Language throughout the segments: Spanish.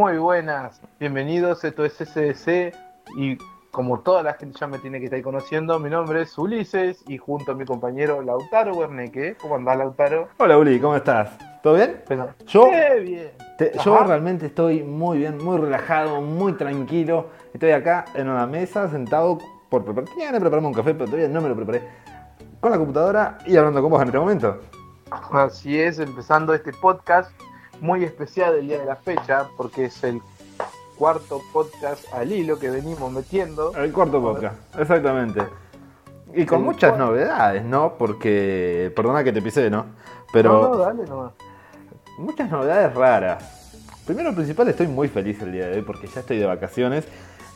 Muy buenas, bienvenidos, esto es SDC y como toda la gente ya me tiene que estar conociendo, mi nombre es Ulises y junto a mi compañero Lautaro Werneque. ¿Cómo andás Lautaro? Hola Uli, ¿cómo estás? ¿Todo bien? Pero, Yo- Eh, bien. Te- yo realmente estoy muy bien, muy relajado, muy tranquilo. Estoy acá en una mesa sentado por preparar. Tenía de prepararme un café, pero todavía no me lo preparé. Con la computadora y hablando con vos en este momento. Así es, empezando este podcast muy especial del día de la fecha, porque es el cuarto podcast al hilo que venimos metiendo. El cuarto podcast, exactamente. Y con El muchas cuarto. novedades, ¿no? Porque, perdona que te pisé, ¿no? Pero No, no, dale nomás. muchas novedades raras. Primero lo principal, estoy muy feliz el día de hoy porque ya estoy de vacaciones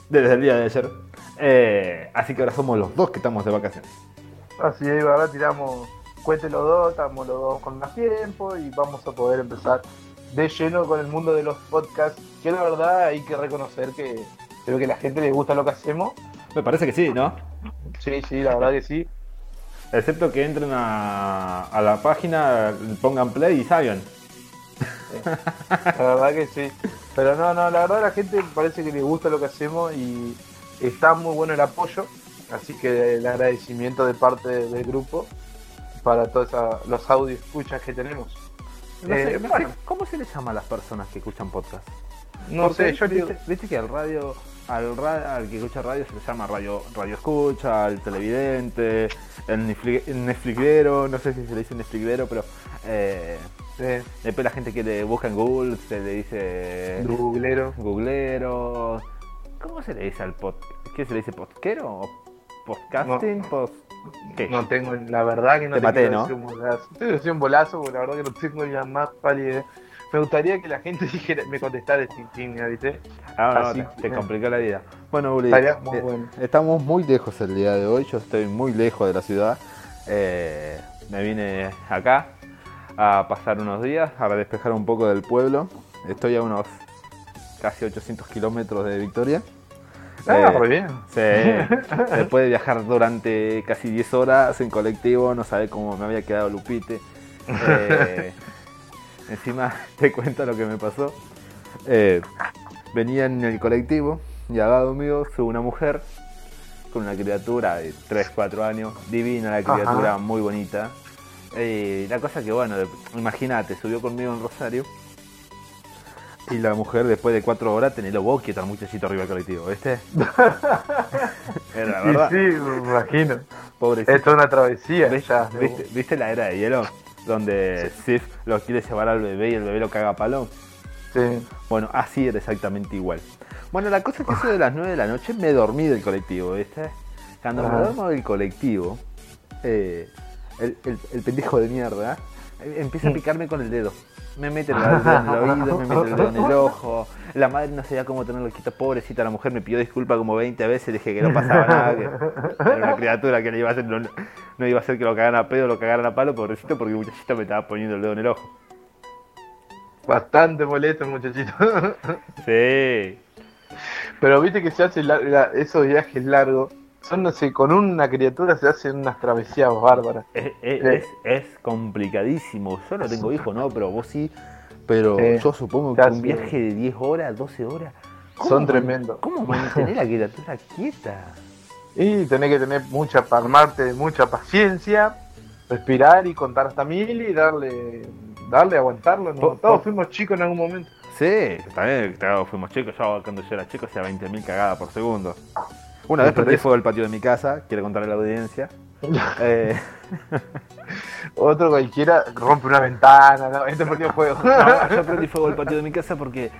desde el día de ayer. Eh, así que ahora somos los dos que estamos de vacaciones. Así es, ahora tiramos cuente los dos, estamos los dos con más tiempo y vamos a poder empezar de lleno con el mundo de los podcasts, que la verdad hay que reconocer que creo que a la gente le gusta lo que hacemos. Me parece que sí, ¿no? Sí, sí, la verdad que sí. Excepto que entren a, a la página, pongan play y salgan. La verdad que sí. Pero no, no, la verdad la gente parece que le gusta lo que hacemos y está muy bueno el apoyo. Así que el agradecimiento de parte del grupo para todos los audio escuchas que tenemos. No Eh, sé, no sé, bueno. ¿Cómo se les llama a las personas que escuchan podcast? No Porque sé, yo viste, digo, viste que al radio, al, ra- al que escucha radio se le llama radio, radio escucha, al televidente, el, Netflix- el Netflixero, no sé si se le dice Netflixero, pero eh, eh, después la gente que le busca en Google se le dice Googlero. googlero. ¿Cómo se le dice al pod? ¿Qué se le dice? ¿Podquero? ¿O ¿Podcasting? Post- ¿Qué? No tengo, la verdad que no Te te, maté, ¿no? decir un bolazo. Te un bolazo la verdad que no tengo ni la más pálida idea. Me gustaría que la gente dijera, me contestara insignia, ¿viste? Ah, no, Así te, te complicó la vida. Bueno, muy eh, bueno. estamos muy lejos el día de hoy. Yo estoy muy lejos de la ciudad. Eh, me vine acá a pasar unos días, a despejar un poco del pueblo. Estoy a unos casi 800 kilómetros de Victoria. Ah, Eh, muy bien. Sí, después de viajar durante casi 10 horas en colectivo, no sabe cómo me había quedado Lupite. Eh, encima te cuento lo que me pasó. Eh, venía en el colectivo y al lado mío sube una mujer con una criatura de 3, 4 años, divina la criatura, Ajá. muy bonita. Eh, la cosa que, bueno, imagínate, subió conmigo en Rosario. Y la mujer, después de cuatro horas, tenía los boquitos al muchachito arriba del colectivo, ¿viste? Era Sí, verdad. sí, me imagino. Pobrecito. Esto es una travesía. ¿Viste, ya. viste- viste la era de hielo? Donde Sif lo quiere llevar al bebé y el bebé lo caga a palo. Sí. Bueno, así era exactamente igual. Bueno, la cosa es que eso de las 9 de la noche me dormí del colectivo, ¿viste? Cuando me Ah. duermo del colectivo, eh, el, el- el pendejo de mierda eh, empieza a picarme con el dedo. Me mete el dedo en el oído, me mete el dedo en el ojo. La madre no sabía cómo tenerlo quieto, pobrecita la mujer, me pidió disculpas como 20 veces, dije que no pasaba nada, que era una criatura que le iba a hacer, no, no iba a hacer que lo cagaran a pedo, lo cagaran a palo, pobrecito, porque el muchachito me estaba poniendo el dedo en el ojo. Bastante molesto el muchachito. Sí. Pero viste que se hace la- la- esos viajes largos. Son, no sé, con una criatura se hacen unas travesías bárbaras. Es, es, Sí. es- es complicadísimo. Yo no tengo hijos, no, pero vos sí. Pero Sí. yo supongo que un viaje de 10 horas, 12 horas. ¿cómo Son tremendos. ¿Cómo mantener la criatura quieta? Y tenés que tener mucha, armarte mucha paciencia, respirar y contar hasta mil y darle, darle, aguantarlo. Todos fuimos chicos en algún momento. Sí, también claro, fuimos chicos. Yo cuando yo era chico hacía 20.000 cagadas por segundo. Una vez prendí fuego al patio de mi casa, quiero contarle a la audiencia. Eh, Otro cualquiera rompe una ventana, ¿no? Este perdió fuego. No, yo prendí fuego al patio de mi casa porque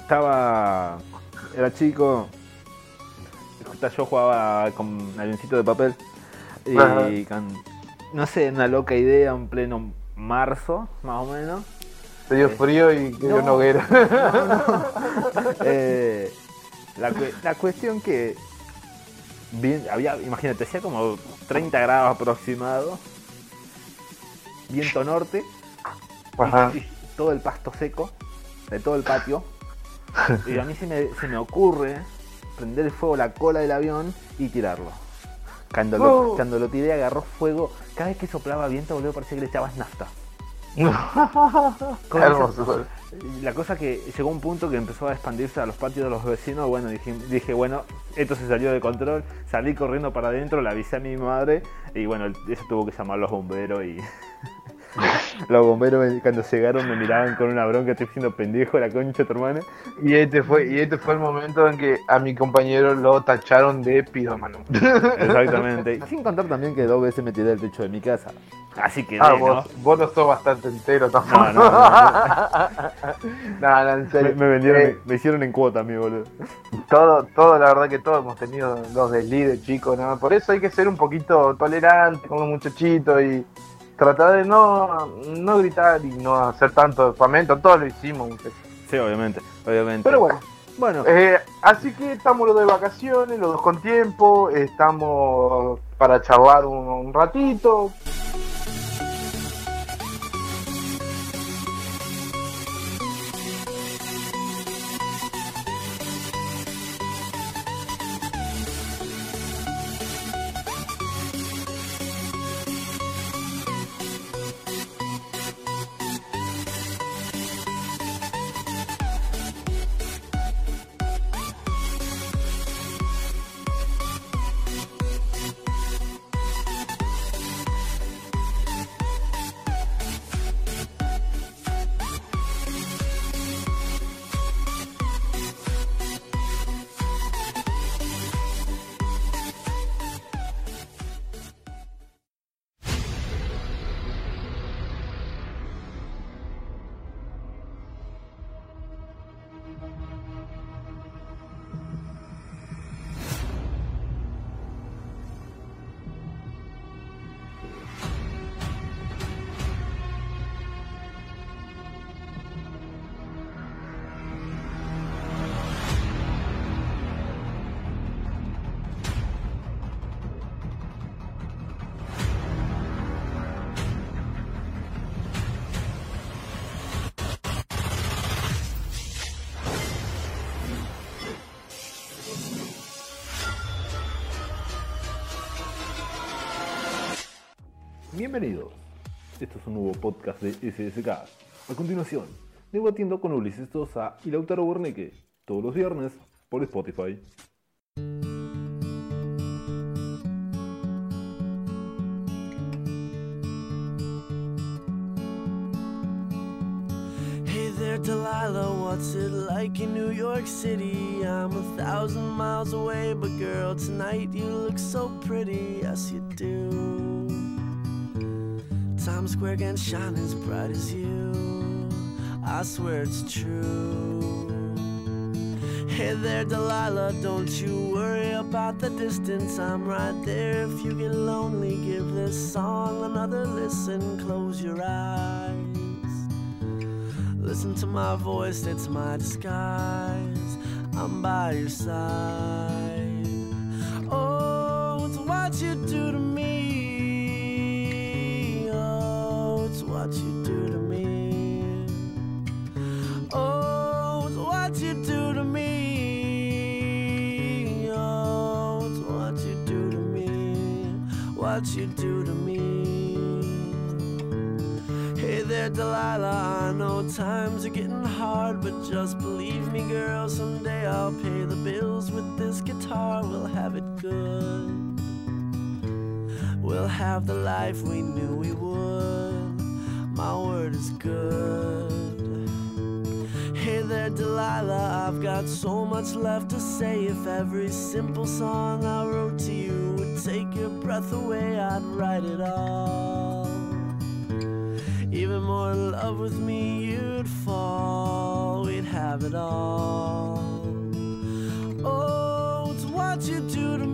estaba. Era chico. Yo jugaba con avioncito de papel. Y Ajá. con, no sé, una loca idea en pleno marzo, más o menos. Se dio frío y quedó No. una hoguera. No, no. Eh, la, la cuestión que. Bien, había, imagínate, hacía como 30 grados aproximado. Viento norte. Ajá. y todo el pasto seco de todo el patio. Y a mí se me, se me ocurre prender el fuego a la cola del avión y tirarlo. Cuando lo, Oh. cuando lo tiré agarró fuego. Cada vez que soplaba viento, boludo, parecía que le echabas nafta. Hermoso. La cosa que llegó un punto que empezó a expandirse a los patios de los vecinos. Bueno, dije, dije, bueno, esto se salió de control. Salí corriendo para adentro, le avisé a mi madre. Y bueno, eso tuvo que llamar a los bomberos. Y los bomberos me- cuando llegaron me miraban con una bronca. Estoy siendo pendejo, la concha de tu hermana. Y este fue, y este fue el momento en que a mi compañero lo tacharon de pirómano. Exactamente. Sin contar también que dos veces me tiré del techo de mi casa. Así que, Ah, ¿no? vos, vos no sos bastante entero tampoco. No, no, no, No, no, en Me, serio. me vendieron, Eh, me hicieron en cuota a mí, boludo. todo, todo, la verdad que todos hemos tenido los deslides, chicos, ¿no? Por eso hay que ser un poquito tolerante con los muchachitos y tratar de no, no gritar y no hacer tanto despamento. Todos lo hicimos. Sí, obviamente, obviamente. Pero bueno, Bueno, eh, así que estamos los de vacaciones, los dos con tiempo, estamos para charlar un, un ratito. Bienvenidos. Esto es un nuevo podcast de SSK. A continuación, debatiendo con Ulises Sosa y Lautaro Borneque, todos los viernes por Spotify. Delilah, what's it like in New York City? I'm a thousand miles away, but girl, tonight you look so pretty, yes you do. Times Square can shine as bright as you, I swear it's true. Hey there, Delilah, don't you worry about the distance, I'm right there. If you get lonely, give this song another listen, close your eyes. Listen to my voice, it's my disguise. I'm by your side. Oh, it's what you do to me. What you do to me. Oh, it's what you do to me. Oh, it's what you do to me. What you do to me. Hey there, Delilah. I know times are getting hard, but just believe me, girl. Someday I'll pay the bills with this guitar. We'll have it good. We'll have the life we knew we would. My word is good. Hey there, Delilah. I've got so much left to say. If every simple song I wrote to you would take your breath away, I'd write it all. Even more in love with me, you'd fall. We'd have it all. Oh, it's what you do to me.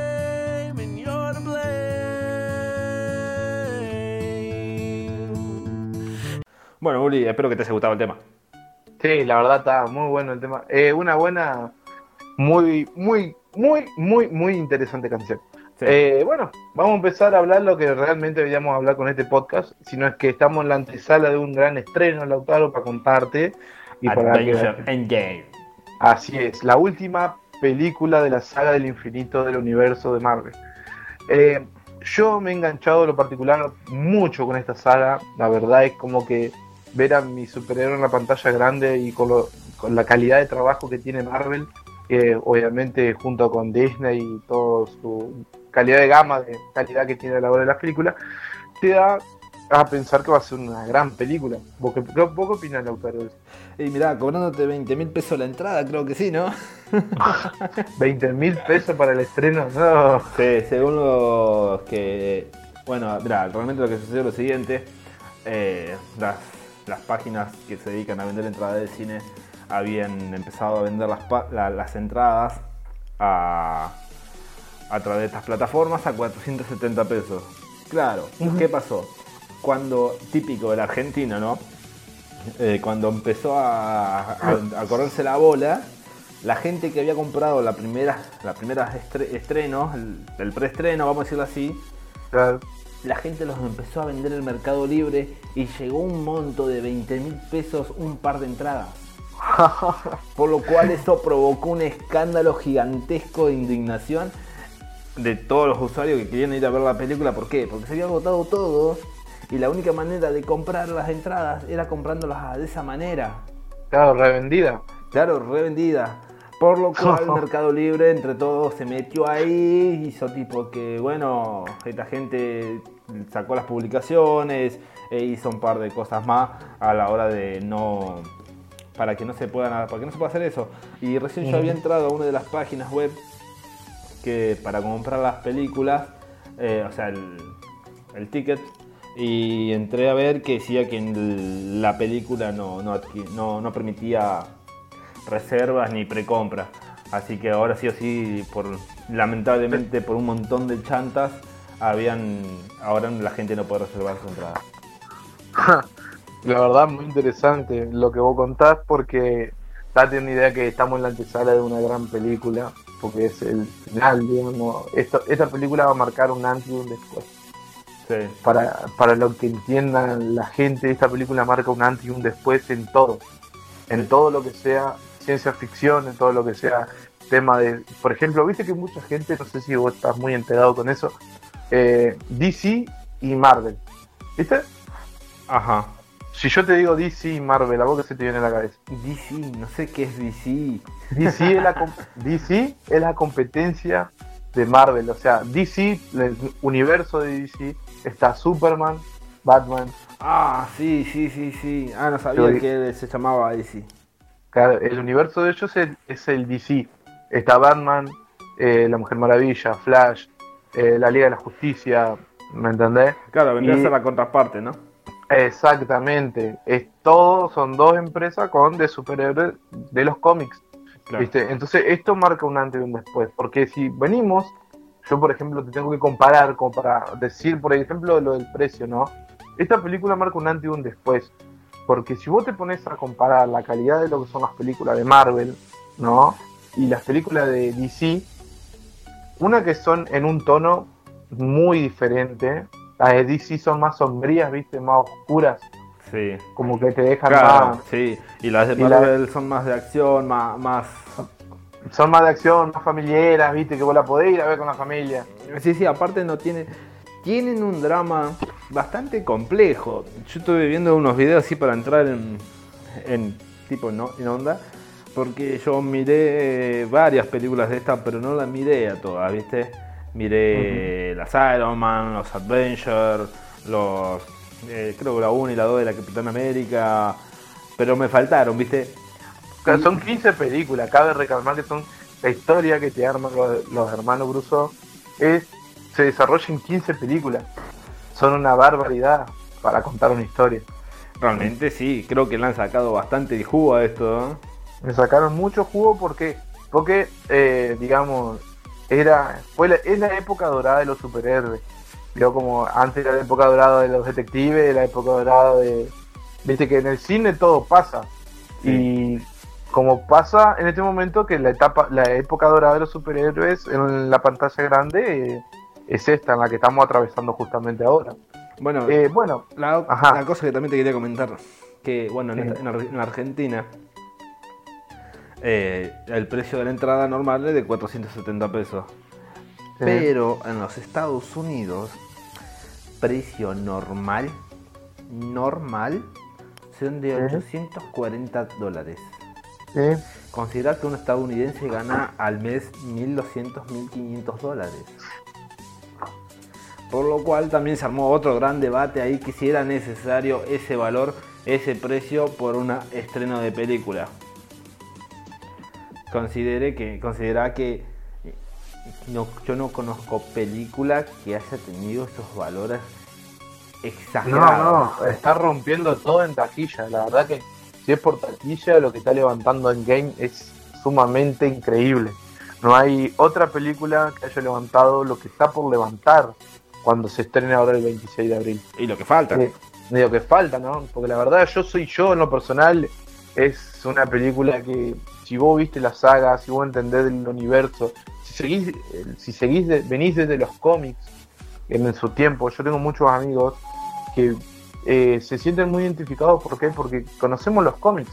Bueno, Uli, espero que te haya gustado el tema. Sí, la verdad está muy bueno el tema. Eh, una buena, muy, muy, muy, muy, muy interesante canción. Sí. Eh, bueno, vamos a empezar a hablar lo que realmente deberíamos hablar con este podcast, sino es que estamos en la antesala de un gran estreno, Lautaro, para contarte. Y para que- Endgame. Así es, la última película de la saga del infinito del universo de Marvel. Eh, yo me he enganchado en lo particular mucho con esta saga. La verdad es como que ver a mi superhéroe en la pantalla grande y con, lo- con la calidad de trabajo que tiene Marvel, que obviamente junto con Disney y toda su calidad de gama, de calidad que tiene a la hora de las películas, te da a pensar que va a ser una gran película. ¿Vos qué, vos qué opinás, Lautaro? Y mirá, cobrándote 20 mil pesos la entrada, creo que sí, ¿no? 20 mil pesos para el estreno, no. Sí, según los que. Bueno, mirá, realmente lo que sucedió es lo siguiente: eh, las, las páginas que se dedican a vender entradas de cine habían empezado a vender las, pa- la- las entradas a, a través de estas plataformas a 470 pesos. Claro, ¿qué pasó? Cuando, típico del argentino, ¿no? Eh, cuando empezó a, a- a correrse la bola, la gente que había comprado la primera, la primera estre- estreno, el, el preestreno, vamos a decirlo así, Claro. La gente los empezó a vender en el Mercado Libre y llegó un monto de 20 mil pesos un par de entradas. Por lo cual eso provocó un escándalo gigantesco de indignación de todos los usuarios que querían ir a ver la película. ¿Por qué? Porque se había agotado todo y la única manera de comprar las entradas era comprándolas de esa manera. Claro, revendida. Claro, revendida. Por lo cual Mercado Libre entre todos se metió ahí, hizo tipo que, bueno, esta gente sacó las publicaciones e hizo un par de cosas más a la hora de no para que no se puedan para que no se pueda hacer eso. Y recién yo había entrado a una de las páginas web que para comprar las películas, eh, o sea, el, el ticket, y entré a ver que decía que la película no, no, no permitía reservas ni precompra. Así que ahora sí o sí, por, lamentablemente por un montón de chantas, habían ahora la gente no puede reservar su entrada. La verdad, muy interesante lo que vos contás, porque date una idea que estamos en la antesala de una gran película, porque es el final, digamos. Esto, esta película va a marcar un antes y un después. Sí. Para, para lo que entiendan la gente, esta película marca un antes y un después en todo. En todo lo que sea ciencia ficción, en todo lo que sea tema de. Por ejemplo, viste que mucha gente, no sé si vos estás muy enterado con eso, eh, DC y Marvel. ¿Viste? Ajá. Si yo te digo DC y Marvel, ¿a vos qué se te viene a la cabeza? DC, no sé qué es DC. DC es la, DC es la competencia de Marvel. O sea, DC, el universo de DC, está Superman, Batman. Ah, sí, sí, sí, sí. Ah, no sabía que se llamaba DC. Claro, el universo de ellos es el, es el DC. Está Batman, eh, la Mujer Maravilla, Flash, eh, la Liga de la Justicia, ¿me entendés? Claro, vendría Y- a ser la contraparte, ¿no? Exactamente. Es todo, son dos empresas con de superhéroes de los cómics. Claro. ¿Viste? Entonces esto marca un antes y un después, porque si venimos, yo por ejemplo te tengo que comparar, como para decir, por ejemplo, lo del precio, ¿no? Esta película marca un antes y un después, porque si vos te pones a comparar la calidad de lo que son las películas de Marvel, ¿no? Y las películas de DC, una que son en un tono muy diferente, las de DC son más sombrías, ¿viste? Más oscuras, Sí. como que te dejan Claro, más... sí. Y las de Y la- Marvel son más de acción, más, más... Son más de acción, más familiares, ¿viste? Que vos la podés ir a ver con la familia. Sí, sí, aparte no tienen... Tienen un drama bastante complejo. Yo estuve viendo unos videos así para entrar en, en tipo no, en onda. Porque yo miré varias películas de estas, pero no las miré a todas, ¿viste? Miré las Iron Man, los Adventure, los... eh, creo que la 1 y la 2 de la Capitán América. Pero me faltaron, ¿viste? Claro, Son 15 películas, cabe recalmar que son la historia que te arman los, los hermanos Bruso es se desarrolla en 15 películas. Son una barbaridad para contar una historia. Realmente sí, creo que le han sacado bastante de jugo a esto. ¿no? Me sacaron mucho jugo porque, porque eh, digamos, era fue la, es la época dorada de los superhéroes. Yo como antes era la época dorada de los detectives, la época dorada de... Viste que en el cine todo pasa. Y como pasa en este momento que la etapa, la época dorada de los superhéroes en la pantalla grande eh, es esta, en la que estamos atravesando justamente ahora. Bueno, Eh, bueno, la, cosa que también te quería comentar, que bueno, en, Sí. en Ar- en Argentina eh, el precio de la entrada normal es de 470 pesos. Pero en los Estados Unidos, precio normal, normal, son de Sí. 840 dólares. Considerar que un estadounidense gana al mes 1.200, 1.500 dólares. Por lo cual también se armó otro gran debate ahí que si era necesario ese valor, ese precio por un estreno de película. Considere que, considera que eh, no, yo no conozco película que haya tenido esos valores no, exagerados. no, está rompiendo todo en taquilla. La verdad que si es por taquilla, lo que está levantando en game es sumamente increíble. No hay otra película que haya levantado lo que está por levantar cuando se estrene ahora el 26 de abril. Y lo que falta. Sí, digo que falta, ¿no? Porque la verdad, yo soy yo en lo personal. Es una película que, si vos viste la saga, si vos entendés el universo, si seguís, eh, si seguís de- venís desde los cómics en su tiempo, yo tengo muchos amigos que eh, se sienten muy identificados. ¿Por qué? Porque conocemos los cómics,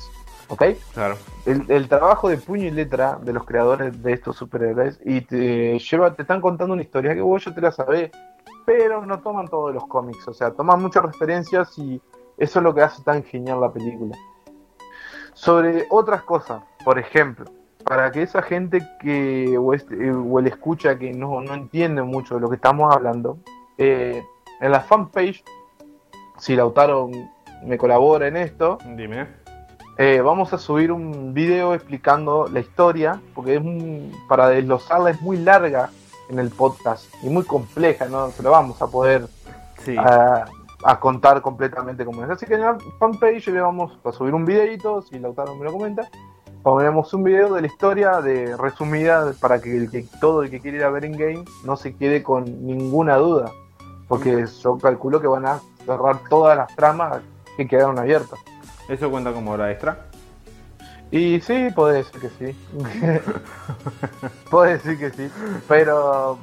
¿ok? Claro. el, el trabajo de puño y letra de los creadores de estos superhéroes y te lleva, te están contando una historia que vos ya te la sabés, pero no toman todos los cómics, o sea, toman muchas referencias y eso es lo que hace tan genial la película. Sobre otras cosas, por ejemplo, para que esa gente que o, este- o el escucha que no, no entiende mucho de lo que estamos hablando, eh, en la fanpage, si Lautaro me colabora en esto, Dime. eh, vamos a subir un video explicando la historia, porque es un- para desglosarla es muy larga en el podcast y muy compleja, no se lo vamos a poder Sí. a, a contar completamente como es. Así que en la fanpage le vamos a subir un videito, si Lautaro me lo comenta, pondremos un video de la historia de resumida para que, el que todo el que quiera ir a ver en game no se quede con ninguna duda, porque yo calculo que van a cerrar todas las tramas que quedaron abiertas. ¿Eso cuenta como hora extra? Y sí, puede ser que sí. puede decir que sí. Pero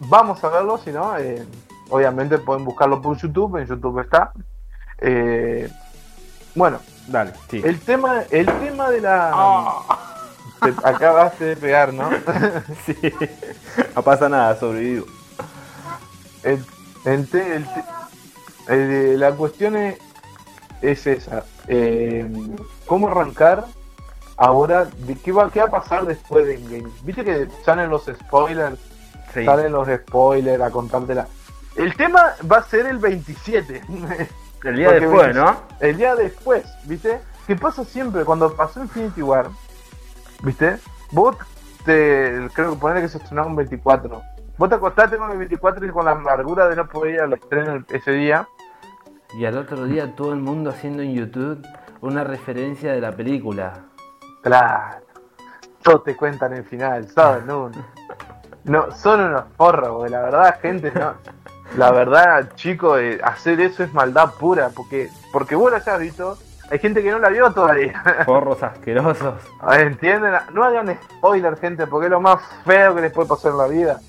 vamos a verlo, si no, eh, obviamente pueden buscarlo por YouTube, en YouTube está. Eh, bueno, Dale, sí. el tema, el tema de la... Te acabaste de pegar, ¿no? Sí. No pasa nada, sobrevivo. El- el te- el te- eh, la cuestión es, es esa. eh, ¿Cómo arrancar ahora? De qué, va, ¿Qué va a pasar después de Endgame? Viste que salen los spoilers, Sí. salen los spoilers a contártela. El tema va a ser el 27. El día Porque después, ¿no? el día después, ¿viste? ¿Qué pasa siempre cuando pasó Infinity War? ¿Viste? Vos te. Creo que poner que se estrenaba un 24. Vos te acostaste con el 24 y con la amargura de no poder ir al estreno ese día. Y al otro día todo el mundo haciendo en YouTube una referencia de la película. Claro. Todos te cuentan el final, ¿sabes? No, no son unos porros, porque la verdad, gente, no. La verdad, chicos, eh, hacer eso es maldad pura, porque porque vos lo hayas visto, hay gente que no la vio todavía. Porros asquerosos. ¿Entienden? No hagan spoiler, gente, porque es lo más feo que les puede pasar en la vida.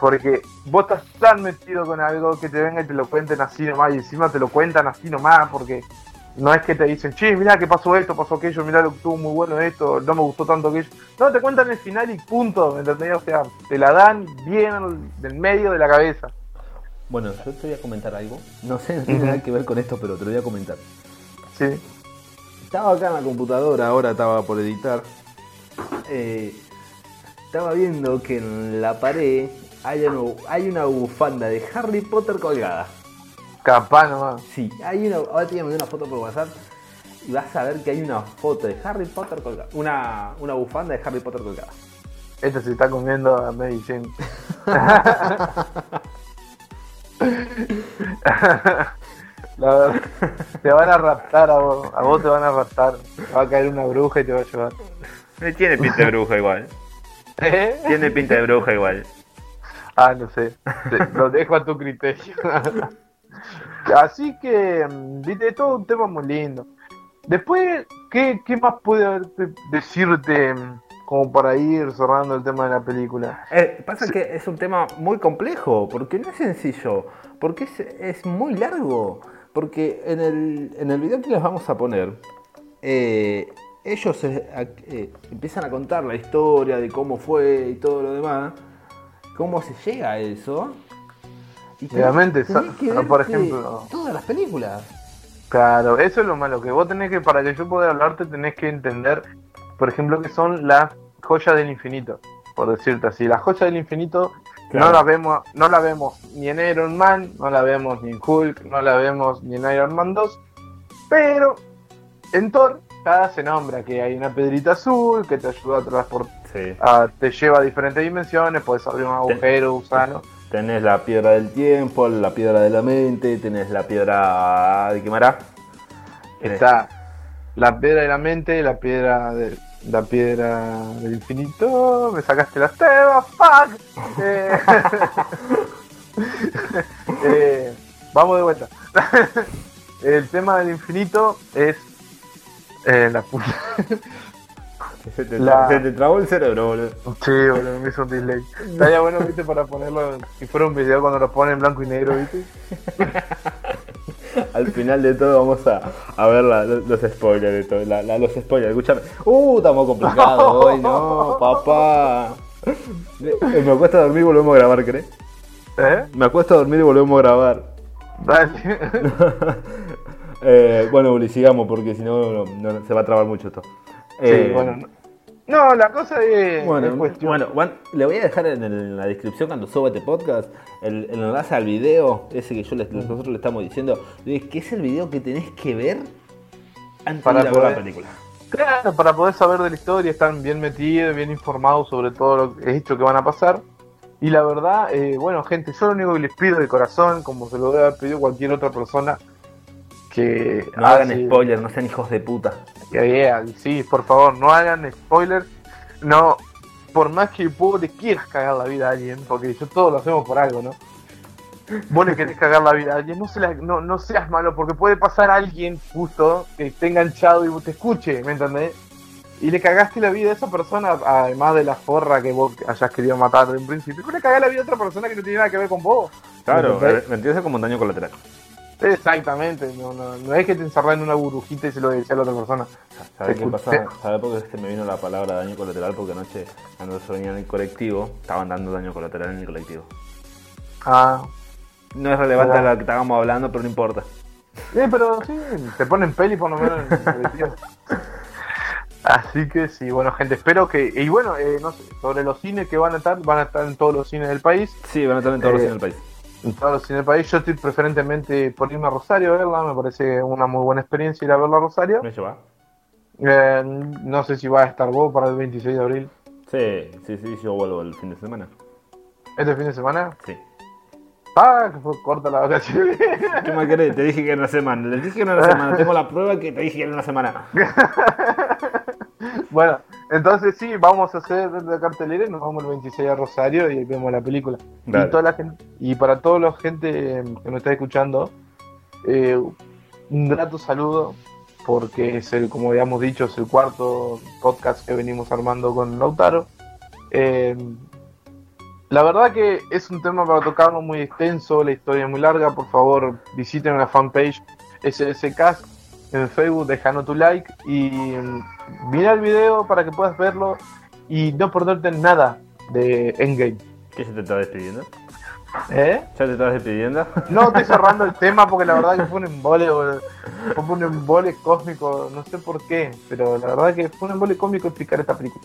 Porque vos estás tan metido con algo que te venga y te lo cuenten así nomás, y encima te lo cuentan así nomás, porque no es que te dicen, che, mirá que pasó esto, pasó aquello, mirá lo que estuvo muy bueno esto, no me gustó tanto aquello. No, te cuentan el final y punto, ¿me entendés? O sea, te la dan bien del medio de la cabeza. Bueno, yo te voy a comentar algo. No sé, no tiene nada que ver con esto, pero te lo voy a comentar. Sí. Estaba acá en la computadora, ahora estaba por editar. Eh, estaba viendo que en la pared hay una, hay una bufanda de Harry Potter colgada. Capaz nomás. Sí, hay una. Ahora te voy a mandar una foto por WhatsApp y vas a ver que hay una foto de Harry Potter colgada. Una, una bufanda de Harry Potter colgada. Este se está comiendo a Mary Jane. La verdad, te van a raptar a vos, a vos te van a raptar. Te va a caer una bruja y te va a llevar. Eh, Tiene pinta de bruja igual. ¿Eh? Tiene pinta de bruja igual. Ah, no sé. Te- Lo dejo a tu criterio. Así que, mm, viste, es todo un tema muy lindo. Después, ¿qué, qué más puede decirte mm, como para ir cerrando el tema de la película? Eh, pasa que es un tema muy complejo, porque no es sencillo, porque es, es muy largo. Porque en el, en el video que les vamos a poner, eh, ellos eh, empiezan a contar la historia de cómo fue y todo lo demás, cómo se llega a eso. Y Obviamente, tenés que por ejemplo- todas las películas. Claro, eso es lo malo, que vos tenés que, para que yo pueda hablarte, tenés que entender, por ejemplo, que son las joyas del infinito, por decirte así. Las joyas del infinito Claro. no las vemos, no la vemos ni en Iron Man, no la vemos ni en Hulk, no la vemos ni en Iron Man 2, pero en Thor cada se nombra que hay una pedrita azul que te ayuda a transportar, Sí. te lleva a diferentes dimensiones, puedes abrir un agujero, gusano. Tenés la piedra del tiempo, la piedra de la mente, tenés la piedra de quemará. Está la piedra de la mente, la piedra de, la piedra del infinito, me sacaste las tebas, fuck. Eh, eh, vamos de vuelta. El tema del infinito es eh, la puta. Se te, La- se te trabó el cerebro, boludo. Sí, boludo, me hizo un delay. Estaría bueno, viste, para ponerlo, si fuera un video cuando lo ponen en blanco y negro, viste. Al final de todo vamos a, a ver la- los, spoilers de todo. la- los spoilers, escúchame. Uh, estamos complicados hoy, no, papá. Eh, Me acuesto a dormir y volvemos a grabar, ¿crees? ¿Eh? Me acuesto a dormir y volvemos a grabar. Dale. Eh, bueno, Uli, sigamos porque si no, no- no- se va a trabar mucho esto. Sí, Eh, bueno. No, la cosa es, Bueno, bueno, Juan, le voy a dejar en, el- en la descripción cuando suba este podcast el, el enlace al video, ese que yo les- nosotros le estamos diciendo, que es el video que tenés que ver antes Para de a ver la poder- película. Claro, para poder saber de la historia, están bien metidos, bien informados sobre todo lo que hecho que van a pasar. Y la verdad, eh, bueno, gente, yo lo único que les pido de corazón, como se lo debe haber pedido cualquier otra persona, que No hagan spoiler, no sean hijos de puta. Que vea, sí, por favor, no hagan spoilers. No, por más que vos le quieras cagar la vida a alguien, porque yo todos lo hacemos por algo, ¿no? Vos le querés cagar la vida a alguien, no, se la- no, no seas malo, porque puede pasar a alguien justo que esté enganchado y te escuche, ¿me entendés? Y le cagaste la vida a esa persona, además de la forra que vos hayas querido matar de un principio. Vos le cagás la vida a otra persona que no tiene nada que ver con vos. Claro, me entiendes como un daño colateral. Exactamente, no, no, no es que te encerrás en una burbujita y se lo decís a la otra persona. ¿Sabes qué pasa? ¿Sabes por qué se me vino la palabra daño colateral? Porque anoche, cuando se venía en el colectivo, estaban dando daño colateral en el colectivo. Ah, No es relevante a lo que estábamos hablando, pero no importa. Eh, pero sí, te ponen peli por lo menos en el colectivo. Así que sí, bueno gente, espero que... Y bueno, eh, no sé, sobre los cines que van a estar, van a estar en todos los cines del país. Sí, van a estar en todos los Eh, cines del país. En todos los cines del país. Yo estoy preferentemente por irme a Rosario a verla, me parece una muy buena experiencia ir a verla a Rosario. ¿Me lleva? Eh, no sé si va a estar vos para el 26 de abril. Sí, sí, sí, yo vuelvo el fin de semana. ¿Este fin de semana? Sí. Ah, que fue corta la vacación. ¿Qué más querés? Te dije que era una semana. Le dije que era una semana. Tengo la prueba que te dije que era una semana. bueno, entonces sí, vamos a hacer la cartelera y nos vamos el 26 a Rosario y vemos la película. Dale. Y, toda la gente, y para toda la gente que nos está escuchando, eh, un grato saludo, porque es el, como habíamos dicho, es el cuarto podcast que venimos armando con Lautaro. Eh, la verdad que es un tema para tocarlo muy extenso, la historia es muy larga, por favor visiten la fanpage SSCast en Facebook, déjanos tu like y mm, mira el video para que puedas verlo y no perderte nada de Endgame. ¿Qué se te está despidiendo? ¿Eh? ¿Ya te estás despidiendo? No estoy cerrando el tema porque la verdad que fue un embole, boludo. fue un embole cósmico, no sé por qué, pero la verdad que fue un embole cósmico explicar esta película.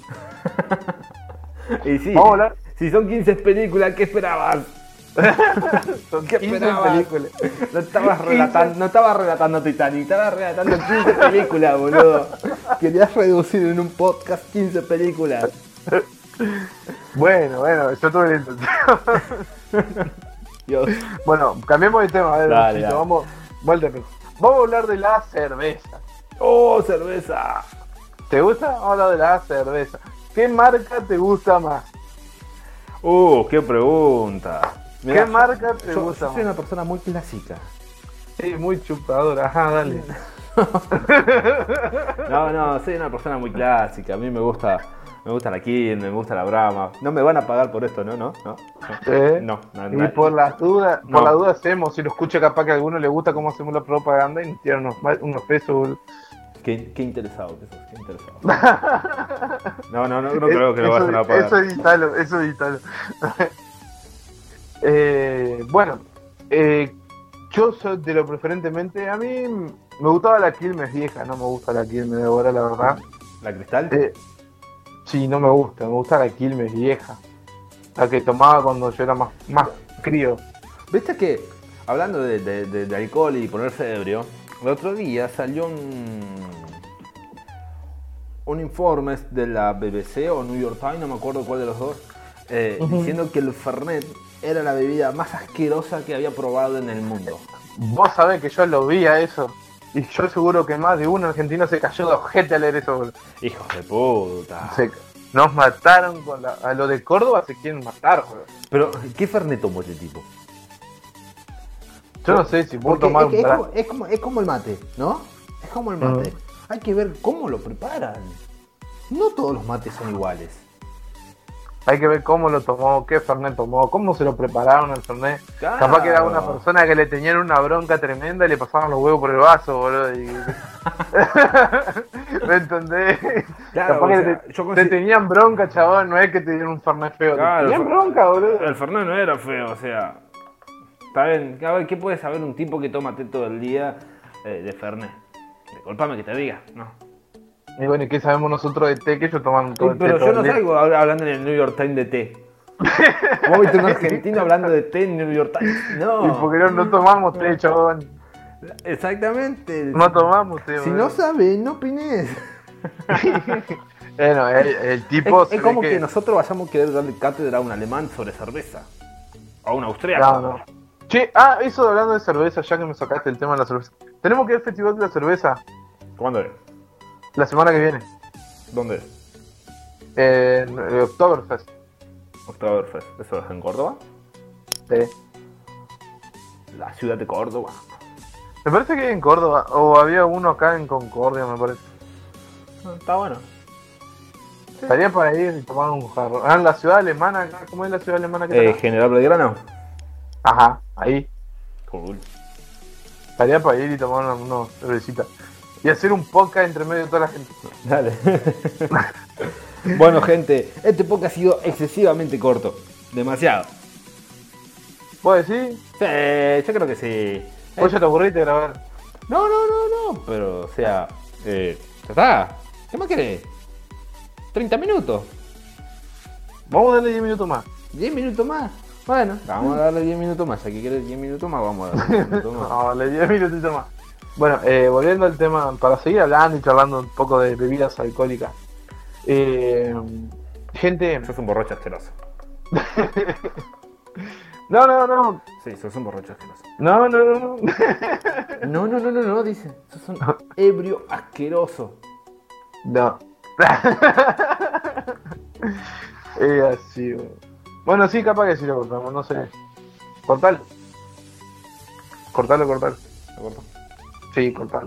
y sí, Vamos a hablar, si son 15 películas, ¿qué esperabas? Son ¿Qué 15 esperabas? películas. No estabas relatando, no estabas relatando Titanic, estabas relatando 15 películas, boludo. Querías reducir en un podcast 15 películas. Bueno, bueno, yo tuve la intención. Dios. Bueno, cambiemos de tema, a ver, Dale, Luchito, dale. vamos, peso. Vamos a hablar de la cerveza. ¡Oh, cerveza! ¿Te gusta? Vamos a hablar de la cerveza. ¿Qué marca te gusta más? ¡Uh, qué pregunta! ¿Qué marca te yo, gusta yo soy una persona muy clásica. Sí, muy chupadora. Ajá, dale. No, no, soy una persona muy clásica. A mí me gusta, me gusta la Kiel, me gusta la Brahma. No me van a pagar por esto, ¿no? No, no. ¿Eh? No, no, Y por las dudas, por las dudas hacemos, si lo escucha capaz que a alguno le gusta cómo hacemos la propaganda y nos tiran unos, pesos. Qué, qué interesado que sos, qué interesado. No, no, no, no creo que lo vayan a pagar. Eso editalo, eso editalo. eh, bueno, eh, yo soy de lo preferentemente, a mí me gustaba la Quilmes vieja, no me gusta la Quilmes de ahora, la verdad. ¿La cristal? Eh, sí, no me gusta, me gusta la Quilmes vieja. La que tomaba cuando yo era más, más crío. ¿Viste que, hablando de, de- de- de alcohol y ponerse ebrio, el otro día salió un, un informe de la BBC o New York Times, no me acuerdo cuál de los dos, eh, diciendo que el Fernet era la bebida más asquerosa que había probado en el mundo. Vos sabés que yo lo vi a eso. Y yo seguro que más de uno argentino se cayó de ojete al leer eso. boludo. Hijos de puta. Se- nos mataron con la- a lo de Córdoba se quieren matar, boludo. Pero, ¿qué Fernet tomó este tipo? Yo no sé si vos Porque tomás es, un es como, es, como, es como el mate, ¿no? Es como el mate. Hay que ver cómo lo preparan. No todos los mates son iguales. Hay que ver cómo lo tomó, qué Fernet tomó, cómo se lo prepararon al Fernet. Claro. Capaz que era una persona que le tenían una bronca tremenda y le pasaban los huevos por el vaso, boludo. y- ¿Me entendés? Claro, Capaz que o sea, te, yo te consi- tenían bronca, chabón, no es que te dieron un Fernet feo. te tenían bronca, boludo. El Fernet no era feo, o sea. Está bien, a ver, ¿qué puede saber un tipo que toma té todo el día eh, de Fernet? Disculpame que te diga, no. Y bueno, ¿y qué sabemos nosotros de té que ellos toman todo el té Pero yo no salgo hab- hablando en el New York Times de té. ¿Vos viste un argentino hablando de té en New York Times? Y No. porque no, no tomamos té, chabón. Exactamente. No tomamos té, Si no sabes, no opines. Bueno, el, el tipo Es, es como que... nosotros vayamos a querer darle cátedra a un alemán sobre cerveza. O a un austriaco. No, no. Che, ah, eso hablando de cerveza, ya que me sacaste el tema de la cerveza. Tenemos que ir al Festival de la Cerveza ¿Cuándo es? La semana que viene. ¿Dónde? En eh, Oktoberfest. Oktoberfest. ¿Eso es en Córdoba? Sí. La ciudad de Córdoba. Me parece que en Córdoba. O había uno acá en Concordia, me parece. Ah, Está bueno. Estaría para ir y tomar un jarro. Ah, en la ciudad alemana, acá. ¿cómo es la ciudad alemana que Eh, está? General Belgrano. Ajá, ahí. Cool. Estaría para ir y tomar una, unos cervecitas. Y hacer un podcast entre medio de toda la gente. Dale. bueno, gente, este podcast ha sido excesivamente corto. Demasiado. ¿Vos decís? Sí, yo creo que sí. Vos ya te aburriste de grabar. No, no, no, no. Pero, o sea, eh, ya está. ¿Qué más querés? 30 minutos. Vamos a darle 10 minutos más. 10 minutos más. Bueno, vamos a darle 10 minutos más. Ya que querés 10 minutos más, vamos a darle 10 minutos más. No, dale 10 minutitos más. Bueno, eh, volviendo al tema, para seguir hablando y charlando un poco de bebidas alcohólicas. Eh, gente, Sos un borracho asqueroso. no, no, no, Sí, sos un borracho asqueroso. no, no, no, no. No, no, no, no, no, dice. Sos un ebrio asqueroso. No. es así. Bueno, sí, capaz que sí lo cortamos, no sé. Cortalo. Cortalo, cortalo. ¿De acuerdo? Sí, cortalo.